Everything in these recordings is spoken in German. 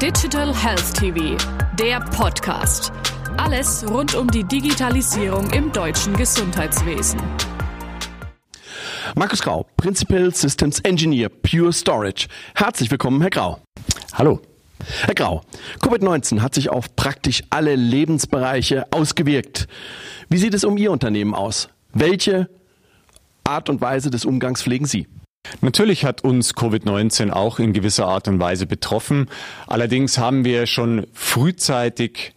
Digital Health TV, der Podcast. Alles rund um die Digitalisierung im deutschen Gesundheitswesen. Markus Grau, Principal Systems Engineer, Pure Storage. Herzlich willkommen, Herr Grau. Hallo. Herr Grau, Covid-19 hat sich auf praktisch alle Lebensbereiche ausgewirkt. Wie sieht es um Ihr Unternehmen aus? Welche Art und Weise des Umgangs pflegen Sie? Natürlich hat uns Covid-19 auch in gewisser Art und Weise betroffen. Allerdings haben wir schon frühzeitig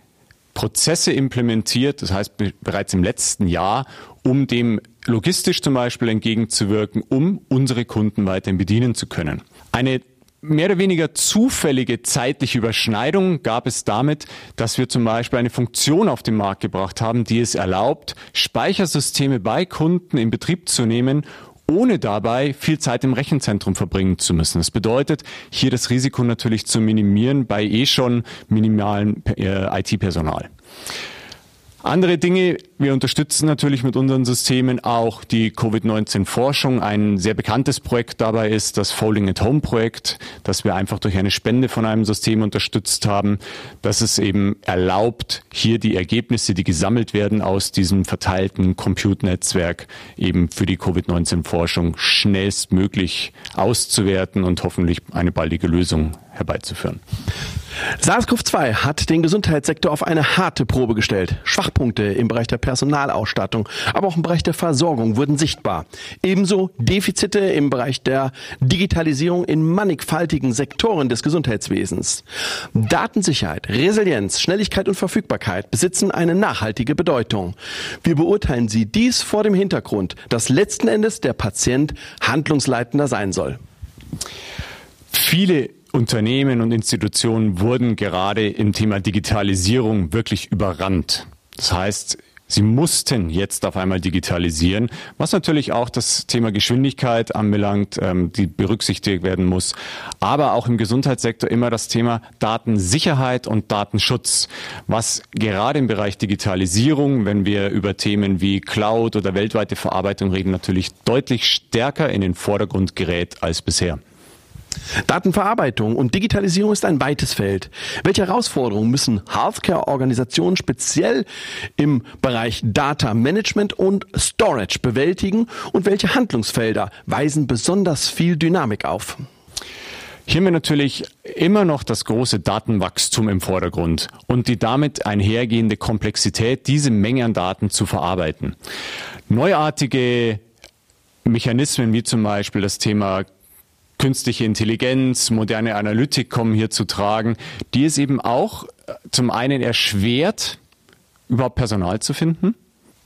Prozesse implementiert, das heißt bereits im letzten Jahr, um dem logistisch zum Beispiel entgegenzuwirken, um unsere Kunden weiterhin bedienen zu können. Eine mehr oder weniger zufällige zeitliche Überschneidung gab es damit, dass wir zum Beispiel eine Funktion auf den Markt gebracht haben, die es erlaubt, Speichersysteme bei Kunden in Betrieb zu nehmen, ohne dabei viel Zeit im Rechenzentrum verbringen zu müssen. Das bedeutet, hier das Risiko natürlich zu minimieren bei eh schon minimalen äh, IT-Personal. Andere Dinge, wir unterstützen natürlich mit unseren Systemen auch die Covid-19-Forschung. Ein sehr bekanntes Projekt dabei ist das Folding at Home Projekt, das wir einfach durch eine Spende von einem System unterstützt haben, das es eben erlaubt, hier die Ergebnisse, die gesammelt werden aus diesem verteilten Compute-Netzwerk, eben für die Covid-19-Forschung schnellstmöglich auszuwerten und hoffentlich eine baldige Lösung herbeizuführen. SARS-CoV-2 hat den Gesundheitssektor auf eine harte Probe gestellt. Schwachpunkte im Bereich der Personalausstattung, aber auch im Bereich der Versorgung wurden sichtbar. Ebenso Defizite im Bereich der Digitalisierung in mannigfaltigen Sektoren des Gesundheitswesens. Datensicherheit, Resilienz, Schnelligkeit und Verfügbarkeit besitzen eine nachhaltige Bedeutung. Wir beurteilen sie dies vor dem Hintergrund, dass letzten Endes der Patient handlungsleitender sein soll. Viele Unternehmen und Institutionen wurden gerade im Thema Digitalisierung wirklich überrannt. Das heißt, Sie mussten jetzt auf einmal digitalisieren, was natürlich auch das Thema Geschwindigkeit anbelangt, ähm, die berücksichtigt werden muss. Aber auch im Gesundheitssektor immer das Thema Datensicherheit und Datenschutz, was gerade im Bereich Digitalisierung, wenn wir über Themen wie Cloud oder weltweite Verarbeitung reden, natürlich deutlich stärker in den Vordergrund gerät als bisher. Datenverarbeitung und Digitalisierung ist ein weites Feld. Welche Herausforderungen müssen Healthcare-Organisationen speziell im Bereich Data Management und Storage bewältigen und welche Handlungsfelder weisen besonders viel Dynamik auf? Hier haben wir natürlich immer noch das große Datenwachstum im Vordergrund und die damit einhergehende Komplexität, diese Menge an Daten zu verarbeiten. Neuartige Mechanismen wie zum Beispiel das Thema künstliche Intelligenz, moderne Analytik kommen hier zu tragen, die es eben auch äh, zum einen erschwert, überhaupt Personal zu finden.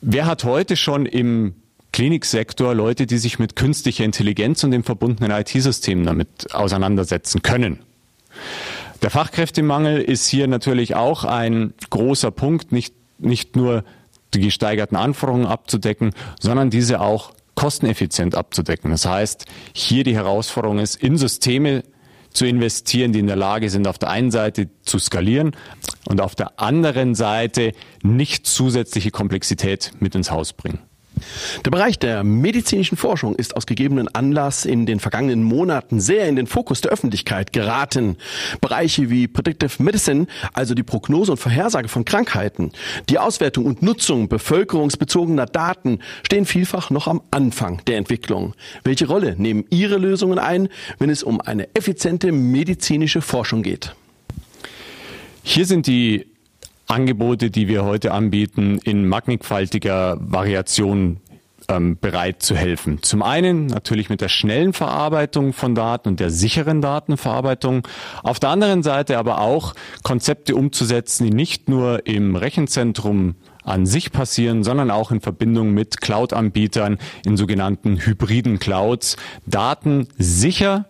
Wer hat heute schon im Kliniksektor Leute, die sich mit künstlicher Intelligenz und dem verbundenen IT-Systemen damit auseinandersetzen können? Der Fachkräftemangel ist hier natürlich auch ein großer Punkt, nicht, nicht nur die gesteigerten Anforderungen abzudecken, sondern diese auch kosteneffizient abzudecken. Das heißt, hier die Herausforderung ist, in Systeme zu investieren, die in der Lage sind, auf der einen Seite zu skalieren und auf der anderen Seite nicht zusätzliche Komplexität mit ins Haus bringen. Der Bereich der medizinischen Forschung ist aus gegebenen Anlass in den vergangenen Monaten sehr in den Fokus der Öffentlichkeit geraten. Bereiche wie Predictive Medicine, also die Prognose und Vorhersage von Krankheiten, die Auswertung und Nutzung bevölkerungsbezogener Daten stehen vielfach noch am Anfang der Entwicklung. Welche Rolle nehmen Ihre Lösungen ein, wenn es um eine effiziente medizinische Forschung geht? Hier sind die Angebote, die wir heute anbieten, in mannigfaltiger Variation ähm, bereit zu helfen. Zum einen natürlich mit der schnellen Verarbeitung von Daten und der sicheren Datenverarbeitung. Auf der anderen Seite aber auch Konzepte umzusetzen, die nicht nur im Rechenzentrum an sich passieren, sondern auch in Verbindung mit Cloud-Anbietern in sogenannten hybriden Clouds, Daten sicher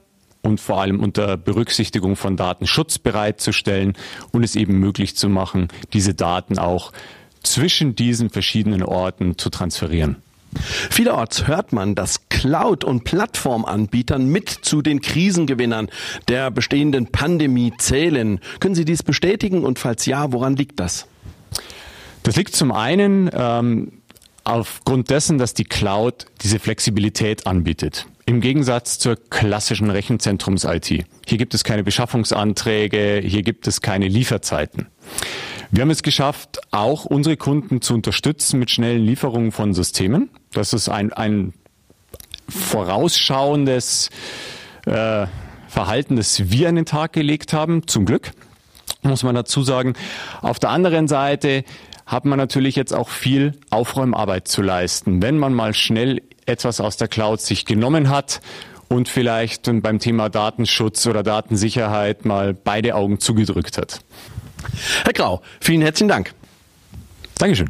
und vor allem unter Berücksichtigung von Datenschutz bereitzustellen und es eben möglich zu machen, diese Daten auch zwischen diesen verschiedenen Orten zu transferieren. Vielerorts hört man, dass Cloud- und Plattformanbietern mit zu den Krisengewinnern der bestehenden Pandemie zählen. Können Sie dies bestätigen und falls ja, woran liegt das? Das liegt zum einen ähm, aufgrund dessen, dass die Cloud diese Flexibilität anbietet. Im Gegensatz zur klassischen Rechenzentrums-IT. Hier gibt es keine Beschaffungsanträge, hier gibt es keine Lieferzeiten. Wir haben es geschafft, auch unsere Kunden zu unterstützen mit schnellen Lieferungen von Systemen. Das ist ein, ein vorausschauendes äh, Verhalten, das wir an den Tag gelegt haben, zum Glück, muss man dazu sagen. Auf der anderen Seite hat man natürlich jetzt auch viel Aufräumarbeit zu leisten. Wenn man mal schnell etwas aus der Cloud sich genommen hat und vielleicht beim Thema Datenschutz oder Datensicherheit mal beide Augen zugedrückt hat. Herr Grau, vielen herzlichen Dank. Dankeschön.